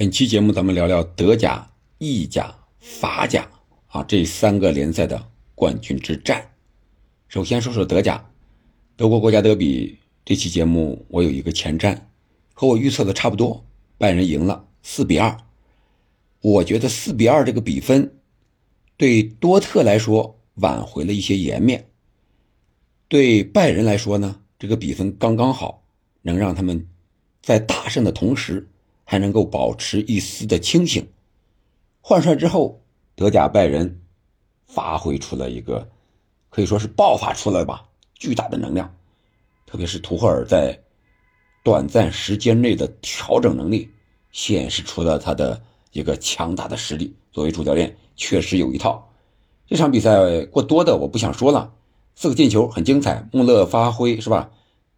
本期节目咱们聊聊德甲、意甲、法甲啊这三个联赛的冠军之战。首先说说德甲，德国国家德比这期节目我有一个前瞻，和我预测的差不多，拜仁赢了四比二。我觉得四比二这个比分对多特来说挽回了一些颜面，对拜仁来说呢，这个比分刚刚好，能让他们在大胜的同时还能够保持一丝的清醒。换帅之后，德甲拜仁发挥出了一个。可以说是爆发出来吧，巨大的能量，特别是图赫尔在短暂时间内的调整能力，显示出了他的一个强大的实力。作为主教练，确实有一套。这场比赛过多的我不想说了，四个进球很精彩，穆勒发挥是吧？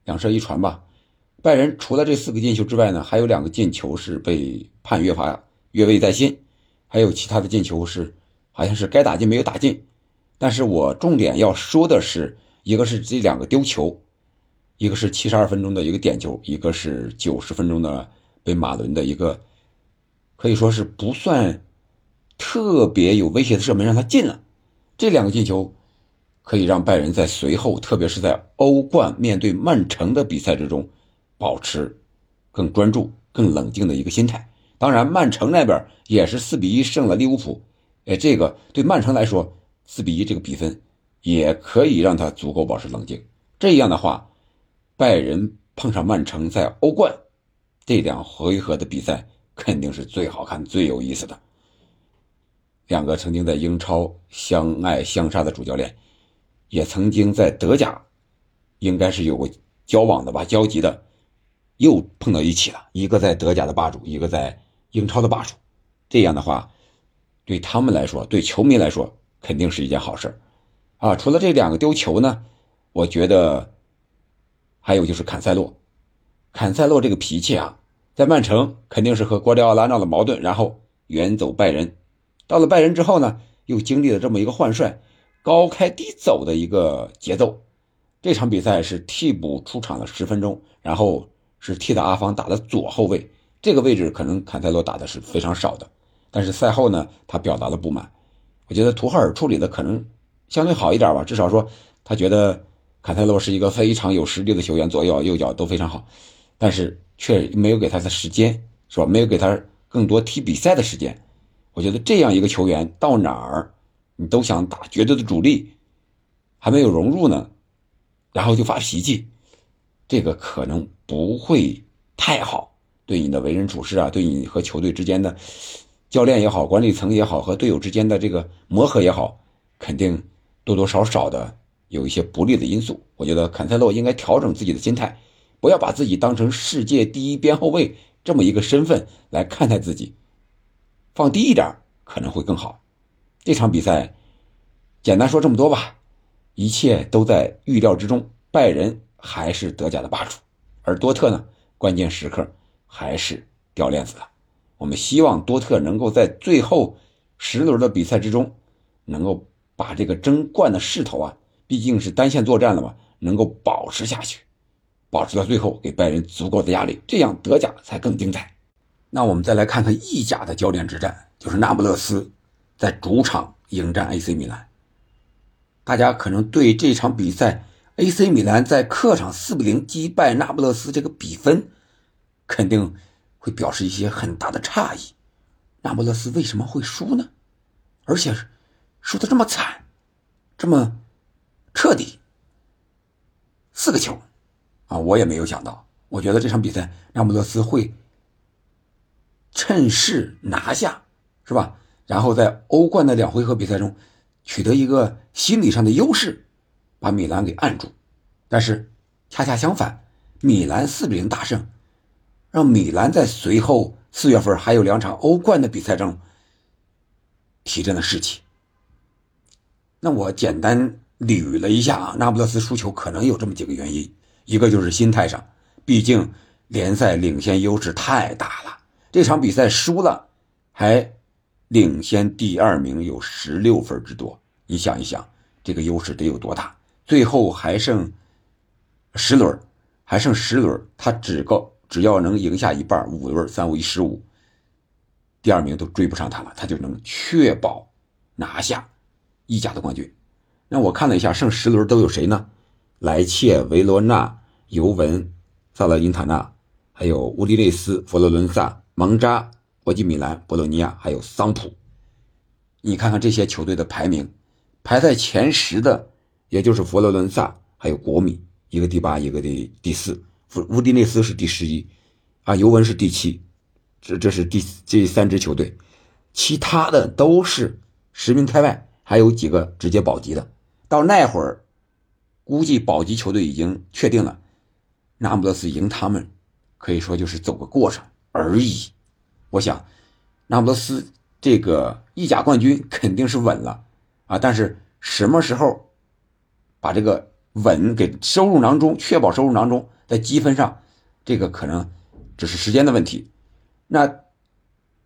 两射一传吧。拜仁除了这四个进球之外呢，还有两个进球是被判越罚越位在先，还有其他的进球是好像是该打进没有打进。但是我重点要说的是，一个是这两个丢球，一个是七十二分钟的一个点球，一个是九十分钟的被马伦的一个，可以说是不算特别有威胁的射门让他进了。这两个进球可以让拜仁在随后，特别是在欧冠面对曼城的比赛之中，保持更专注、更冷静的一个心态。当然，曼城那边也是四比一胜了利物浦，哎，这个对曼城来说。四比一这个比分，也可以让他足够保持冷静。这样的话，拜仁碰上曼城在欧冠这两回合的比赛，肯定是最好看、最有意思的。两个曾经在英超相爱相杀的主教练，也曾经在德甲，应该是有过交往的吧、交集的，又碰到一起了。一个在德甲的霸主，一个在英超的霸主。这样的话，对他们来说，对球迷来说，肯定是一件好事啊！除了这两个丢球呢，我觉得还有就是坎塞洛，坎塞洛这个脾气啊，在曼城肯定是和瓜迪奥拉闹了矛盾，然后远走拜仁。到了拜仁之后呢，又经历了这么一个换帅，高开低走的一个节奏。这场比赛是替补出场了十分钟，然后是替的阿方打的左后卫，这个位置可能坎塞洛打的是非常少的。但是赛后呢，他表达了不满。我觉得图赫尔处理的可能相对好一点吧，至少说他觉得坎塞洛是一个非常有实力的球员，左脚右脚都非常好，但是却没有给他的时间，是吧？没有给他更多踢比赛的时间。我觉得这样一个球员到哪儿，你都想打绝对的主力，还没有融入呢，然后就发脾气，这个可能不会太好，对你的为人处事啊，对你和球队之间的。教练也好，管理层也好，和队友之间的这个磨合也好，肯定多多少少的有一些不利的因素。我觉得坎塞洛应该调整自己的心态，不要把自己当成世界第一边后卫这么一个身份来看待自己，放低一点可能会更好。这场比赛，简单说这么多吧，一切都在预料之中。拜仁还是德甲的霸主，而多特呢，关键时刻还是掉链子了。我们希望多特能够在最后十轮的比赛之中，能够把这个争冠的势头啊，毕竟是单线作战了嘛，能够保持下去，保持到最后，给拜仁足够的压力，这样德甲才更精彩。那我们再来看看意甲的焦点之战，就是那不勒斯在主场迎战 AC 米兰。大家可能对这场比赛 AC 米兰在客场四比零击败那不勒斯这个比分，肯定。会表示一些很大的诧异，那不勒斯为什么会输呢？而且输的这么惨，这么彻底，四个球啊！我也没有想到。我觉得这场比赛那不勒斯会趁势拿下，是吧？然后在欧冠的两回合比赛中取得一个心理上的优势，把米兰给按住。但是恰恰相反，米兰四比零大胜。让米兰在随后四月份还有两场欧冠的比赛中提振了士气。那我简单捋了一下啊，那不勒斯输球可能有这么几个原因：一个就是心态上，毕竟联赛领先优势太大了，这场比赛输了还领先第二名有十六分之多。你想一想，这个优势得有多大？最后还剩十轮，还剩十轮，他只够。只要能赢下一半，五轮三五一十五，第二名都追不上他了，他就能确保拿下意甲的冠军。那我看了一下，剩十轮都有谁呢？莱切、维罗纳、尤文、萨勒因塔纳，还有乌迪内斯、佛罗伦萨、蒙扎、国际米兰、博洛尼亚，还有桑普。你看看这些球队的排名，排在前十的，也就是佛罗伦萨，还有国米，一个第八，一个第第四。乌迪内斯是第十一，啊，尤文是第七。这这是第这三支球队，其他的都是十名开外，还有几个直接保级的。到那会儿，估计保级球队已经确定了，那不勒斯赢他们，可以说就是走个过程而已。我想，那不勒斯这个意甲冠军肯定是稳了啊，但是什么时候把这个稳给收入囊中，确保收入囊中，在积分上，这个可能只是时间的问题。那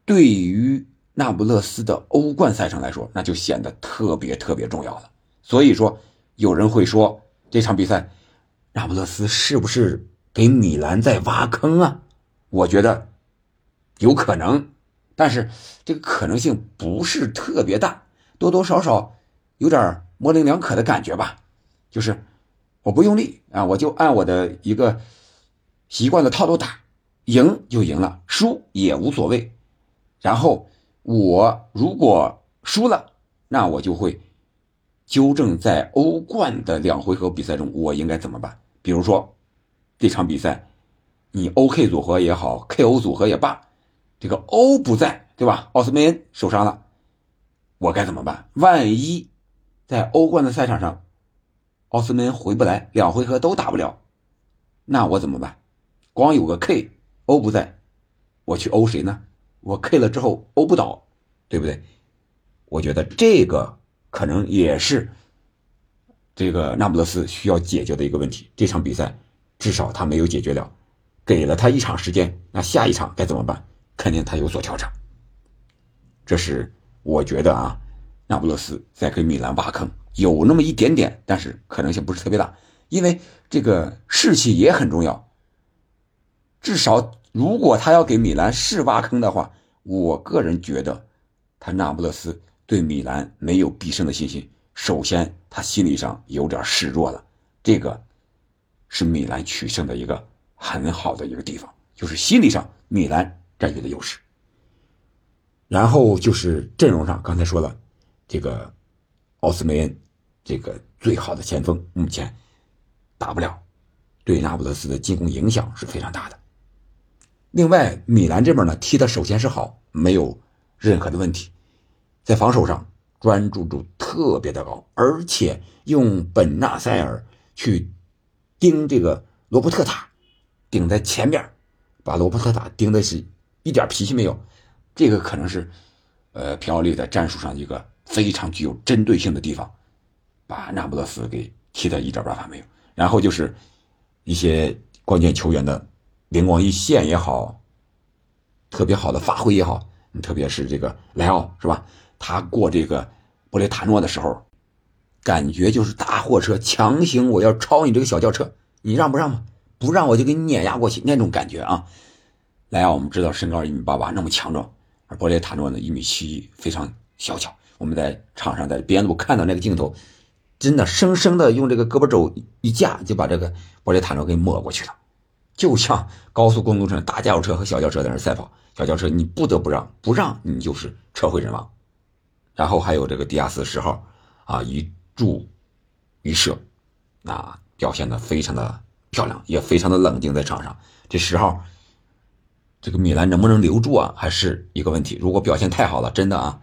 对于那不勒斯的欧冠赛程来说，那就显得特别特别重要了。所以说，有人会说这场比赛，那不勒斯是不是给米兰在挖坑啊？我觉得有可能，但是这个可能性不是特别大，多多少少有点模棱两可的感觉吧。就是我不用力啊，我就按我的一个习惯的套路打。赢就赢了，输也无所谓。然后我如果输了，那我就会纠正在欧冠的两回合比赛中我应该怎么办。比如说这场比赛，你 OK 组合也好，KO 组合也罢，这个 O 不在，对吧？奥斯梅恩受伤了，我该怎么办？万一在欧冠的赛场上，奥斯梅恩回不来，两回合都打不了，那我怎么办？光有个 K。欧不在，我去欧谁呢？我 K 了之后欧不倒，对不对？我觉得这个可能也是这个那不勒斯需要解决的一个问题。这场比赛至少他没有解决了，给了他一场时间，那下一场该怎么办？肯定他有所调整。这是我觉得啊，那不勒斯在给米兰挖坑，有那么一点点，但是可能性不是特别大，因为这个士气也很重要。至少，如果他要给米兰是挖坑的话，我个人觉得，他那不勒斯对米兰没有必胜的信心。首先，他心理上有点示弱了，这个是米兰取胜的一个很好的一个地方，就是心理上米兰占据的优势。然后就是阵容上，刚才说了，这个奥斯梅恩，这个最好的前锋，目前打不了，对那不勒斯的进攻影响是非常大的。另外，米兰这边呢踢的首先是好，没有任何的问题，在防守上专注度特别的高，而且用本纳塞尔去盯这个罗伯特塔，顶在前边，把罗伯特塔盯的是一点脾气没有，这个可能是呃皮奥利在战术上一个非常具有针对性的地方，把那不勒斯给踢的一点办法没有。然后就是一些关键球员的。灵光一现也好，特别好的发挥也好，特别是这个莱奥是吧？他过这个波雷塔诺的时候，感觉就是大货车强行我要超你这个小轿车，你让不让嘛？不让我就给你碾压过去那种感觉啊！莱奥我们知道身高一米八八那么强壮，而波雷塔诺呢一米七非常小巧。我们在场上在边路看到那个镜头，真的生生的用这个胳膊肘一架就把这个玻璃塔诺给抹过去了。就像高速公路上大轿车和小轿车在那赛跑，小轿车你不得不让，不让你就是车毁人亡。然后还有这个迪亚斯十号啊，一助一射，啊表现的非常的漂亮，也非常的冷静在场上。这十号，这个米兰能不能留住啊，还是一个问题。如果表现太好了，真的啊，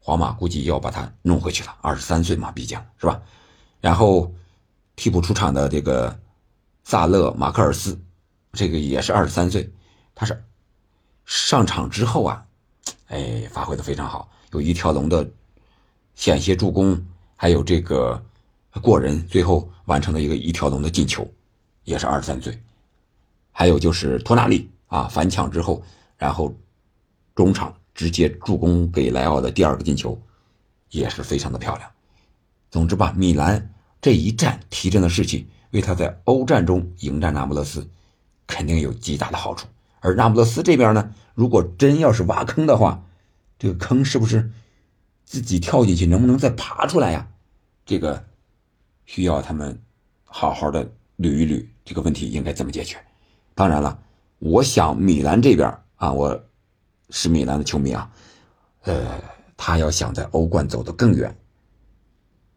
皇马估计要把他弄回去了。二十三岁嘛，毕竟是吧？然后替补出场的这个萨勒马克尔斯。这个也是二十三岁，他是上场之后啊，哎，发挥的非常好，有一条龙的险些助攻，还有这个过人，最后完成了一个一条龙的进球，也是二十三岁。还有就是托纳利啊，反抢之后，然后中场直接助攻给莱奥的第二个进球，也是非常的漂亮。总之吧，米兰这一战提振了士气，为他在欧战中迎战那不勒斯。肯定有极大的好处，而那不勒斯这边呢，如果真要是挖坑的话，这个坑是不是自己跳进去，能不能再爬出来呀？这个需要他们好好的捋一捋，这个问题应该怎么解决？当然了，我想米兰这边啊，我是米兰的球迷啊，呃，他要想在欧冠走得更远，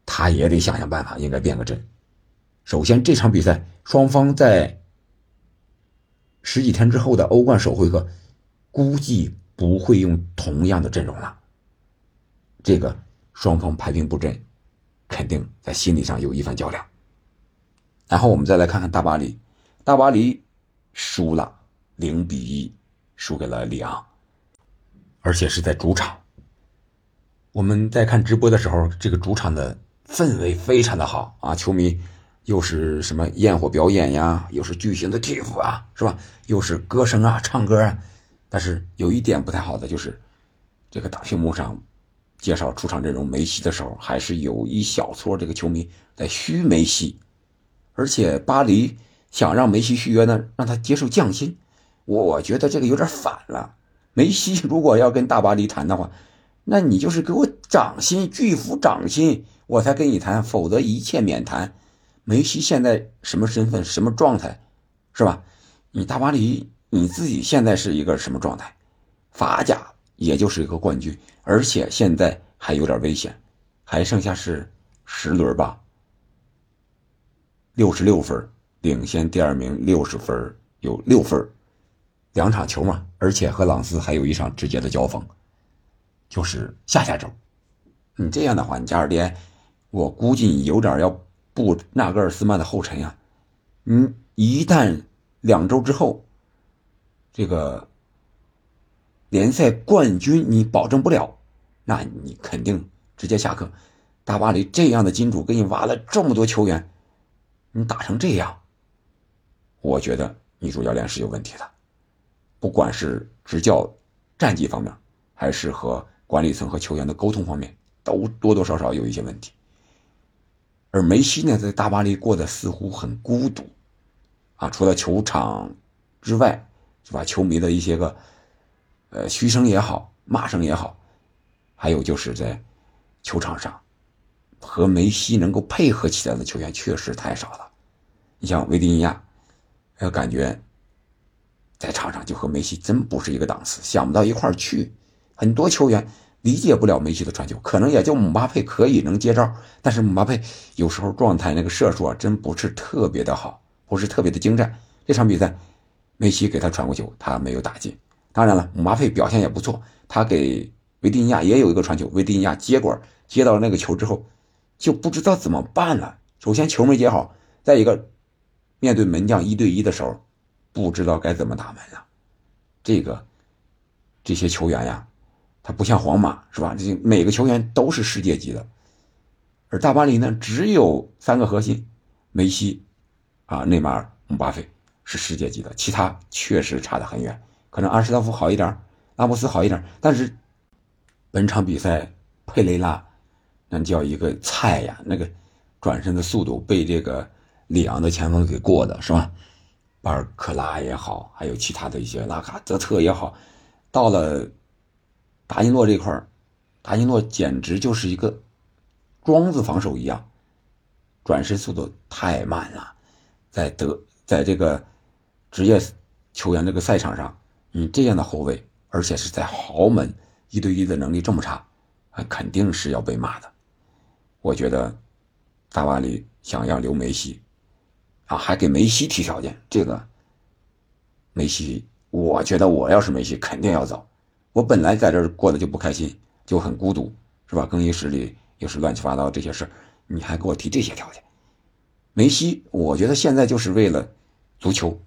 他也得想想办法，应该变个阵。首先，这场比赛双方在十几天之后的欧冠首回合，估计不会用同样的阵容了。这个双方排兵布阵，肯定在心理上有一番较量。然后我们再来看看大巴黎，大巴黎输了零比一，输给了里昂，而且是在主场。我们在看直播的时候，这个主场的氛围非常的好啊，球迷。又是什么焰火表演呀？又是巨型的 TIFF 啊，是吧？又是歌声啊，唱歌啊。但是有一点不太好的就是，这个大屏幕上介绍出场阵容梅西的时候，还是有一小撮这个球迷在嘘梅西。而且巴黎想让梅西续约呢，让他接受降薪。我觉得这个有点反了。梅西如果要跟大巴黎谈的话，那你就是给我涨薪，巨幅涨薪，我才跟你谈，否则一切免谈。梅西现在什么身份、什么状态，是吧？你大巴黎你自己现在是一个什么状态？法甲也就是一个冠军，而且现在还有点危险，还剩下是十轮吧，六十六分，领先第二名六十分，有六分，两场球嘛，而且和朗斯还有一场直接的交锋，就是下下周。你这样的话，你加尔迪，我估计你有点要。步纳格尔斯曼的后尘呀，你一旦两周之后，这个联赛冠军你保证不了，那你肯定直接下课。大巴黎这样的金主给你挖了这么多球员，你打成这样，我觉得女主教练是有问题的，不管是执教、战绩方面，还是和管理层和球员的沟通方面，都多多少少有一些问题。而梅西呢，在大巴黎过得似乎很孤独，啊，除了球场之外，是吧？球迷的一些个，呃，嘘声也好，骂声也好，还有就是在球场上和梅西能够配合起来的球员确实太少了。你像维迪尼亚，呃，感觉在场上就和梅西真不是一个档次，想不到一块儿去。很多球员。理解不了梅西的传球，可能也就姆巴佩可以能接招，但是姆巴佩有时候状态那个射术啊，真不是特别的好，不是特别的精湛。这场比赛，梅西给他传过球，他没有打进。当然了，姆巴佩表现也不错，他给维蒂尼亚也有一个传球，维蒂尼亚接管接到那个球之后，就不知道怎么办了。首先球没接好，再一个面对门将一对一的时候，不知道该怎么打门了。这个这些球员呀。他不像皇马是吧？这每个球员都是世界级的，而大巴黎呢，只有三个核心，梅西，啊，内马尔、姆巴佩是世界级的，其他确实差得很远。可能阿什拉夫好一点，拉莫斯好一点，但是本场比赛佩雷拉那叫一个菜呀，那个转身的速度被这个里昂的前锋给过的是吧？巴尔克拉也好，还有其他的一些拉卡泽特也好，到了。达尼洛这块儿，达尼洛简直就是一个桩子防守一样，转身速度太慢了，在德在这个职业球员这个赛场上，你这样的后卫，而且是在豪门一对一的能力这么差，肯定是要被骂的。我觉得大巴黎想要留梅西，还给梅西提条件，这个梅西，我觉得我要是梅西，肯定要走。我本来在这儿过得就不开心，就很孤独，是吧？更衣室里又是乱七八糟这些事儿你还给我提这些条件？梅西，我觉得现在就是为了足球，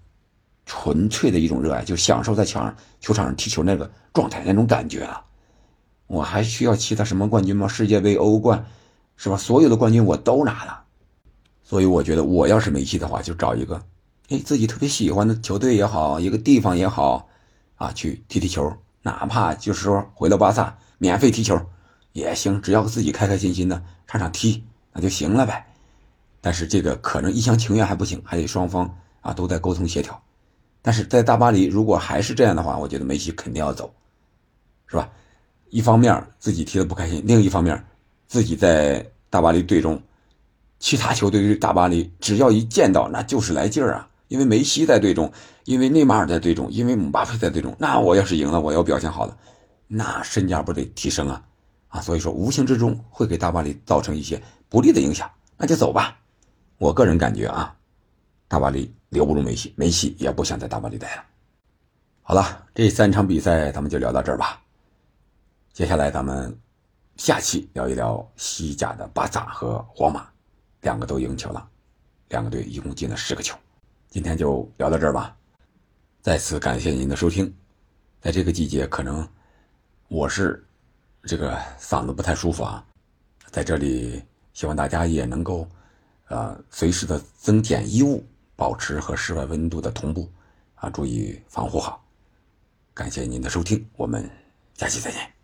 纯粹的一种热爱，就享受在球场球场上踢球那个状态那种感觉啊！我还需要其他什么冠军吗？世界杯、欧冠，是吧？所有的冠军我都拿了，所以我觉得我要是梅西的话，就找一个，哎，自己特别喜欢的球队也好，一个地方也好，啊，去踢踢球。哪怕就是说回到巴萨免费踢球也行，只要自己开开心心的上场踢那就行了呗。但是这个可能一厢情愿还不行，还得双方啊都在沟通协调。但是在大巴黎如果还是这样的话，我觉得梅西肯定要走，是吧？一方面自己踢得不开心，另一方面自己在大巴黎队中，其他球队对大巴黎只要一见到，那就是来劲儿啊！因为梅西在队中，因为内马尔在队中，因为姆巴佩在队中，那我要是赢了，我要表现好了，那身价不得提升啊！啊，所以说无形之中会给大巴黎造成一些不利的影响，那就走吧。我个人感觉啊，大巴黎留不住梅西，梅西也不想在大巴黎待了。好了，这三场比赛咱们就聊到这儿吧。接下来咱们下期聊一聊西甲的巴萨和皇马，两个都赢球了，两个队一共进了十个球。今天就聊到这儿吧，再次感谢您的收听。在这个季节，可能我是这个嗓子不太舒服啊，在这里希望大家也能够呃随时的增减衣物，保持和室外温度的同步啊，注意防护好。感谢您的收听，我们下期再见。